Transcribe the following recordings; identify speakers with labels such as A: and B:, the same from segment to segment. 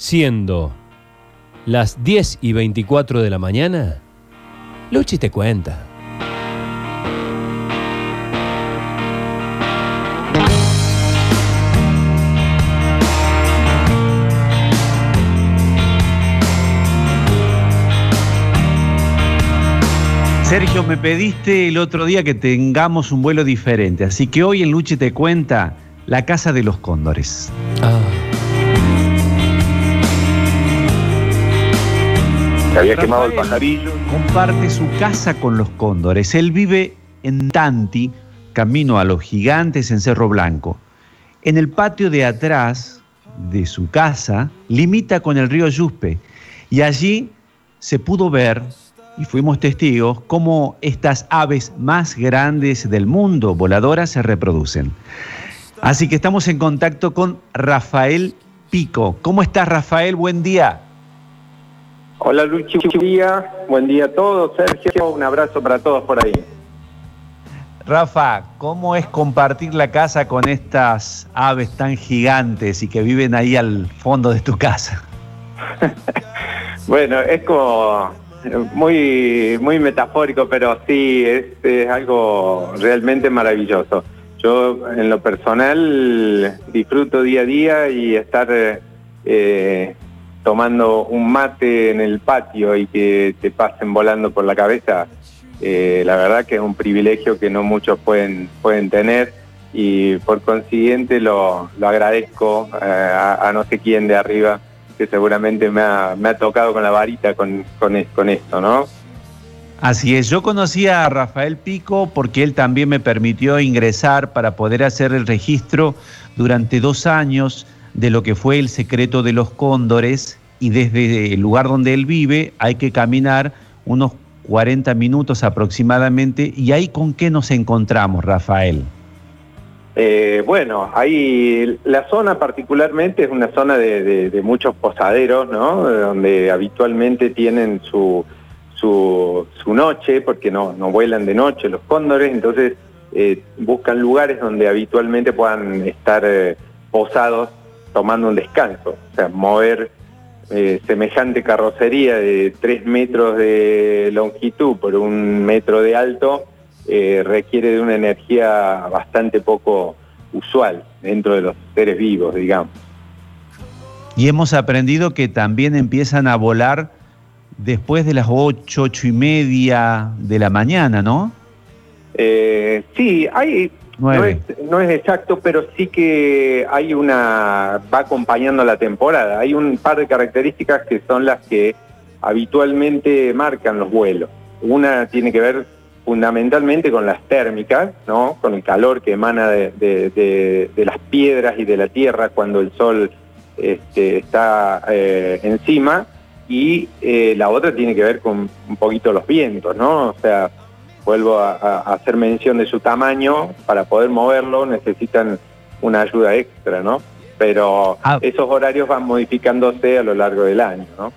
A: siendo las 10 y 24 de la mañana, Luchi te cuenta.
B: Sergio, me pediste el otro día que tengamos un vuelo diferente, así que hoy en Luchi te cuenta la Casa de los Cóndores.
A: Ah,
C: Se había quemado el pajarillo.
B: Comparte su casa con los cóndores. Él vive en Tanti, camino a los gigantes en Cerro Blanco. En el patio de atrás de su casa limita con el río Yuspe y allí se pudo ver, y fuimos testigos, cómo estas aves más grandes del mundo, voladoras, se reproducen. Así que estamos en contacto con Rafael Pico. ¿Cómo estás, Rafael? Buen día.
C: Hola Luchi, buen día. Buen día a todos. Sergio, un abrazo para todos por ahí.
B: Rafa, ¿cómo es compartir la casa con estas aves tan gigantes y que viven ahí al fondo de tu casa?
C: Bueno, es como muy, muy metafórico, pero sí, es, es algo realmente maravilloso. Yo en lo personal disfruto día a día y estar eh, tomando un mate en el patio y que te pasen volando por la cabeza, eh, la verdad que es un privilegio que no muchos pueden, pueden tener. Y por consiguiente lo, lo agradezco eh, a, no sé quién de arriba que seguramente me ha, tocado con la varita con, con, con esto, ¿no?
B: Así es, yo conocí a Rafael Pico porque él también me permitió ingresar para poder hacer el registro durante dos años de lo que fue el secreto de los cóndores y desde el lugar donde él vive hay que caminar unos 40 minutos aproximadamente y ahí con qué nos encontramos, Rafael.
C: Eh, bueno, ahí la zona particularmente es una zona de, muchos posaderos, ¿no? Donde habitualmente tienen su, su, su noche, porque no, no vuelan de noche los cóndores, entonces eh, buscan lugares donde habitualmente puedan estar eh, posados tomando un descanso, o sea, mover eh, semejante carrocería de 3 metros de longitud por un metro de alto eh, requiere de una energía bastante poco usual dentro de los seres vivos, digamos.
B: Y hemos aprendido que también empiezan a volar después de las 8, 8 y media de la mañana, ¿no?
C: Eh, sí, hay, no es, no es exacto, pero sí que hay una, va acompañando la temporada. Hay un par de características que son las que habitualmente marcan los vuelos. Una tiene que ver fundamentalmente con las térmicas, ¿no? con el calor que emana de- de las piedras y de la tierra cuando el sol este, está eh, encima, y eh, la otra tiene que ver con un poquito los vientos, ¿no? O sea, vuelvo a, hacer mención de su tamaño, para poder moverlo necesitan una ayuda extra, ¿no? Pero
B: Ah.
C: esos horarios van modificándose a lo largo del año, ¿no?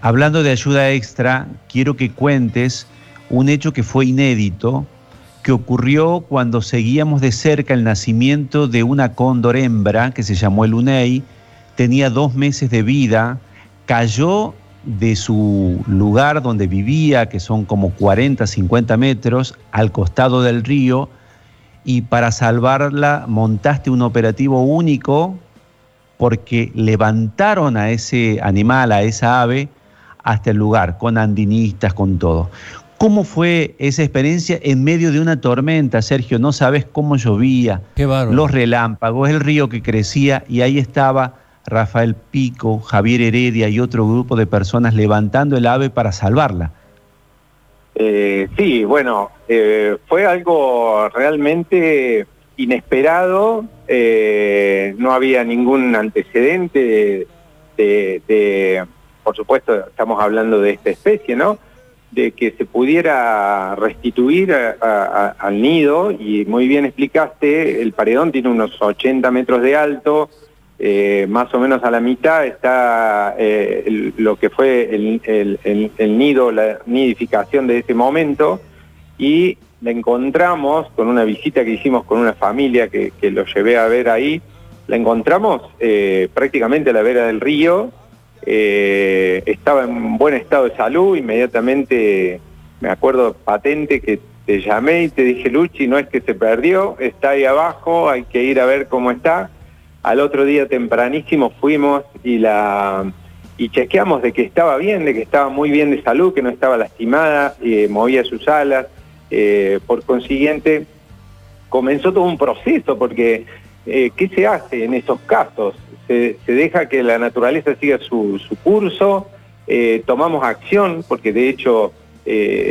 B: Hablando de ayuda extra, quiero que cuentes un hecho que fue inédito, que ocurrió cuando seguíamos de cerca el nacimiento de una cóndor hembra que se llamó el Unei, tenía dos meses de vida, cayó de su lugar donde vivía, que son como 40, 50 metros, al costado del río, y para salvarla montaste un operativo único porque levantaron a ese animal, a esa ave, hasta el lugar, con andinistas, con todo. ¿Cómo fue esa experiencia en medio de una tormenta, Sergio? No sabes cómo llovía,
A: qué
B: los relámpagos, el río que crecía y ahí estaba Rafael Pico, Javier Heredia y otro grupo de personas levantando el ave para salvarla.
C: Eh, sí, bueno, eh, fue algo realmente inesperado, eh, no había ningún antecedente de, por supuesto, estamos hablando de esta especie, ¿no? De que se pudiera restituir al nido, y muy bien explicaste, el paredón tiene unos 80 metros de alto, eh, más o menos a la mitad está eh, lo que fue el, nido, la nidificación de ese momento, y la encontramos con una visita que hicimos con una familia que, que lo llevé a ver ahí, la encontramos eh, prácticamente a la vera del río, estaba en buen estado de salud, inmediatamente me acuerdo patente que te llamé y te dije, Luchi, no es que se perdió, está ahí abajo, hay que ir a ver cómo está. Al otro día tempranísimo fuimos y la y chequeamos de que estaba bien, de que estaba muy bien de salud, que no estaba lastimada, eh, movía sus alas. Eh, por consiguiente, comenzó todo un proceso, porque eh, ¿qué se hace en esos casos? Se, deja que la naturaleza siga su, curso, tomamos acción, porque de hecho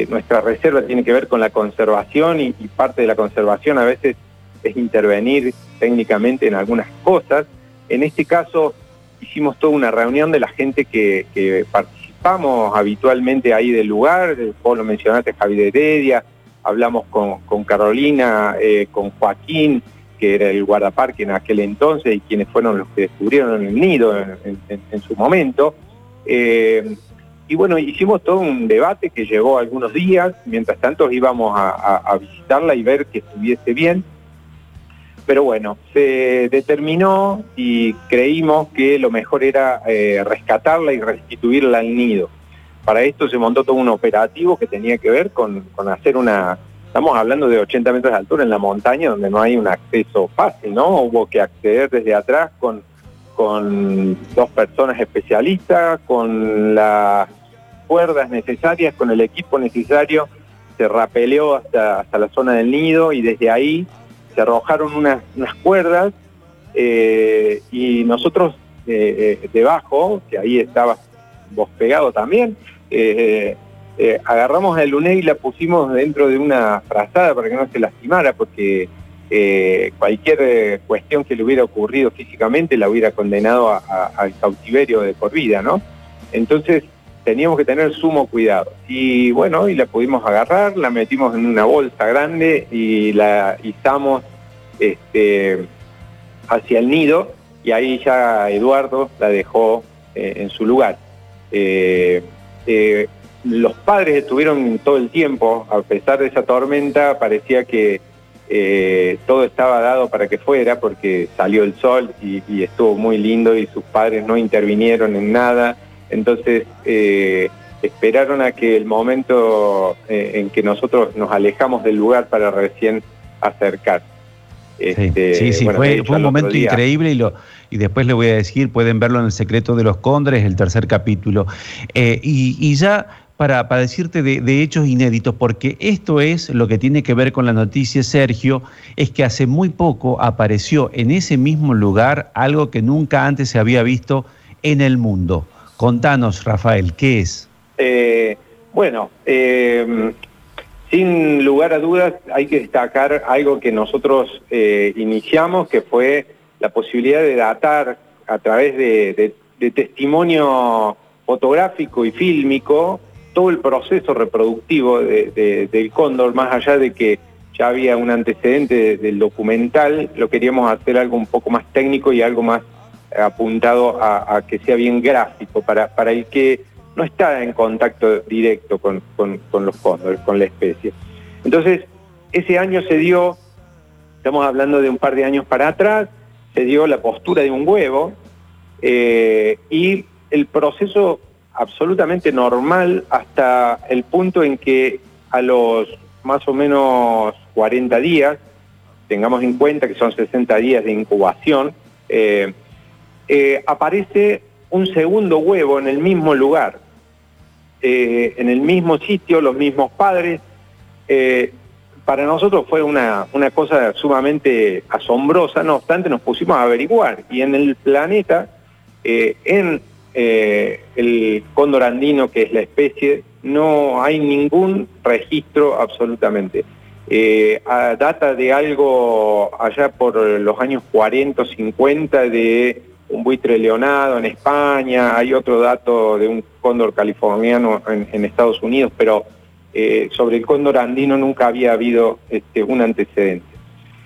C: nuestra reserva tiene que ver con la conservación y parte de la conservación a veces es intervenir técnicamente en algunas cosas. En este caso, hicimos toda una reunión de la gente que, participamos habitualmente ahí del lugar, vos lo mencionaste, Javier Heredia, hablamos con, Carolina, eh, con Joaquín, que era el guardaparque en aquel entonces y quienes fueron los que descubrieron el nido en, su momento. Eh, y bueno, hicimos todo un debate que llevó algunos días, mientras tanto íbamos a visitarla y ver que estuviese bien. Pero bueno, se determinó y creímos que lo mejor era eh, rescatarla y restituirla al nido. Para esto se montó todo un operativo que tenía que ver con, hacer una... Estamos hablando de 80 metros de altura en la montaña donde no hay un acceso fácil, ¿no? Hubo que acceder desde atrás con, con dos personas especialistas, con las cuerdas necesarias, con el equipo necesario, se rapeleó hasta, hasta la zona del nido y desde ahí se arrojaron unas, cuerdas eh, y nosotros eh, eh, debajo, que ahí estaba vos pegado también, agarramos el luné y la pusimos dentro de una frazada para que no se lastimara, porque cualquier cuestión que le hubiera ocurrido físicamente la hubiera condenado al cautiverio de por vida, ¿no? Entonces teníamos que tener sumo cuidado. Y bueno, y la pudimos agarrar, la metimos en una bolsa grande y la izamos este, hacia el nido y ahí ya Eduardo la dejó eh, en su lugar. Eh, eh, los padres estuvieron todo el tiempo, a pesar de esa tormenta, parecía que todo estaba dado para que fuera porque salió el sol y estuvo muy lindo y sus padres no intervinieron en nada entonces, eh, esperaron a que el momento eh, en que nosotros nos alejamos del lugar para recién acercar.
B: sí, este, sí, fue, un momento increíble y, lo, y después le voy a decir, pueden verlo en El secreto de los cóndores, el tercer capítulo. Eh, y, ya para, para decirte de, de, hechos inéditos, porque esto es lo que tiene que ver con la noticia, Sergio, es que hace muy poco apareció en ese mismo lugar algo que nunca antes se había visto en el mundo. Contanos, Rafael, ¿qué es?
C: Eh, bueno, eh, sin lugar a dudas hay que destacar algo que nosotros eh, iniciamos, que fue la posibilidad de datar a través de, testimonio fotográfico y fílmico todo el proceso reproductivo del cóndor, más allá de que ya había un antecedente del documental, lo queríamos hacer algo un poco más técnico y algo más apuntado a, que sea bien gráfico para, para el que no está en contacto directo con, los cóndores, con la especie. Entonces, ese año se dio, estamos hablando de un par de años para atrás, se dio la postura de un huevo eh, y el proceso absolutamente normal hasta el punto en que a los más o menos 40 días, tengamos en cuenta que son 60 días de incubación, eh, eh, aparece un segundo huevo en el mismo lugar, eh, en el mismo sitio, los mismos padres. Eh, para nosotros fue una, una, cosa sumamente asombrosa, no obstante nos pusimos a averiguar y en el planeta, en el cóndor andino, que es la especie, no hay ningún registro absolutamente. a data de algo allá por los años 40 o 50 de un buitre leonado en España, hay otro dato de un cóndor californiano en, Estados Unidos, pero eh, sobre el cóndor andino nunca había habido este, un antecedente.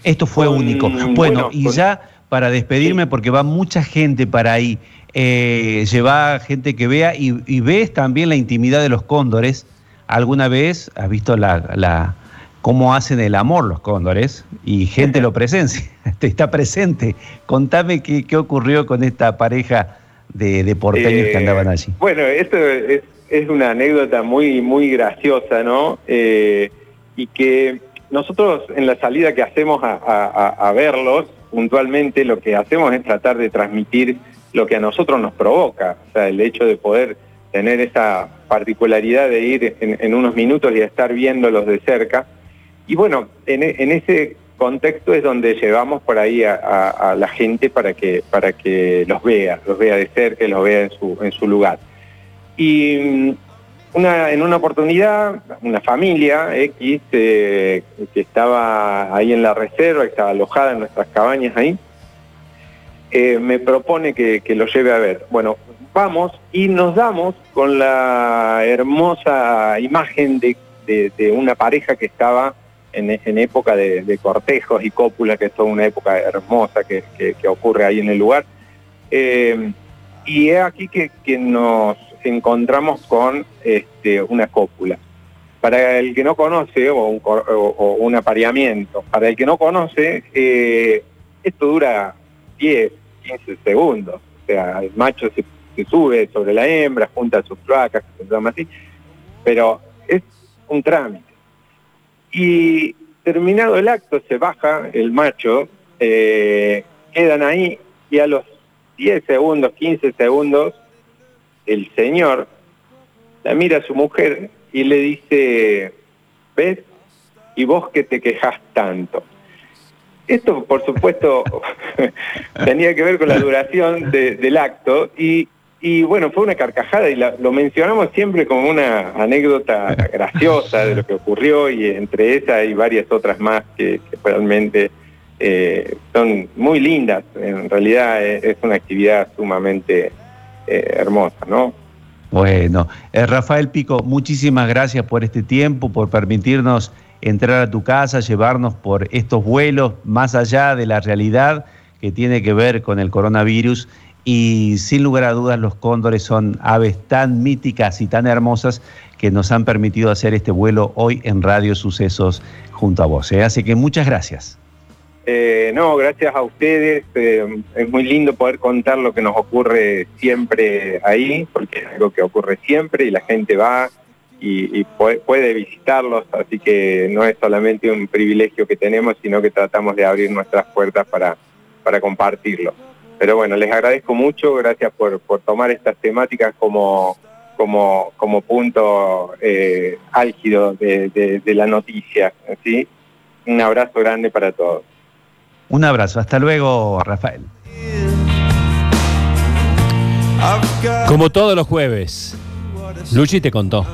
B: Esto fue único. Bueno, y ya para despedirme, porque va mucha gente para ahí, eh, lleva gente que vea y, ves también la intimidad de los cóndores. ¿Alguna vez has visto la cómo hacen el amor los cóndores y gente lo presencia, está presente. Contame qué, qué ocurrió con esta pareja de, de porteños que
C: Eh,
B: andaban allí.
C: Bueno, esto es, es una anécdota muy, muy graciosa, ¿no? Eh, y que nosotros en la salida que hacemos a, a- a verlos, puntualmente lo que hacemos es tratar de transmitir lo que a nosotros nos provoca, o sea, el hecho de poder tener esa particularidad de ir en, en unos minutos y estar viéndolos de cerca. Y bueno, en, e- en ese contexto es donde llevamos por ahí a, la gente para que, para que los vea, los vea de cerca los vea en su, en su lugar. Y mm, en una oportunidad, una familia X eh, que estaba ahí en la reserva, que estaba alojada en nuestras cabañas ahí, eh, me propone que, que lo lleve a ver. Bueno, vamos y nos damos con la hermosa imagen de- de una pareja que estaba en, época de, cortejos y cópula, que es toda una época hermosa que, ocurre ahí en el lugar. Eh, y es aquí que, nos encontramos con este, una cópula. Para el que no conoce, o un, apareamiento, para el que no conoce, eh, esto dura 10, 15 segundos. O sea, el macho se, se sube sobre la hembra, junta sus placas, se llama así, pero es un trámite. Y terminado el acto, se baja el macho, eh, quedan ahí y a los 10 segundos, 15 segundos, el señor la mira a su mujer y le dice, ¿ves? ¿Y vos que te quejas tanto? Esto, por supuesto, tenía que ver con la duración de- del acto y, y, bueno, fue una carcajada y la- lo mencionamos siempre como una anécdota graciosa de lo que ocurrió y entre esas hay varias otras más que, que realmente eh, son muy lindas. En realidad es, es una actividad sumamente eh, hermosa, ¿no?
B: Bueno, eh, Rafael Pico, muchísimas gracias por este tiempo, por permitirnos entrar a tu casa, llevarnos por estos vuelos más allá de la realidad que tiene que ver con el coronavirus. Y sin lugar a dudas los cóndores son aves tan míticas y tan hermosas que nos han permitido hacer este vuelo hoy en Radio Sucesos junto a vos. ¿eh? Así que muchas gracias.
C: Eh, no, gracias a ustedes. eh, es muy lindo poder contar lo que nos ocurre siempre ahí, porque es algo que ocurre siempre y la gente va y, puede visitarlos, así que no es solamente un privilegio que tenemos, sino que tratamos de abrir nuestras puertas para, para compartirlo. Pero bueno, les agradezco mucho, gracias por, por tomar estas temáticas como, como, como punto eh, álgido de, de- de la noticia. ¿sí? Un abrazo grande para todos.
B: Un abrazo. Hasta luego, Rafael.
A: Como todos los jueves, Luchi te contó.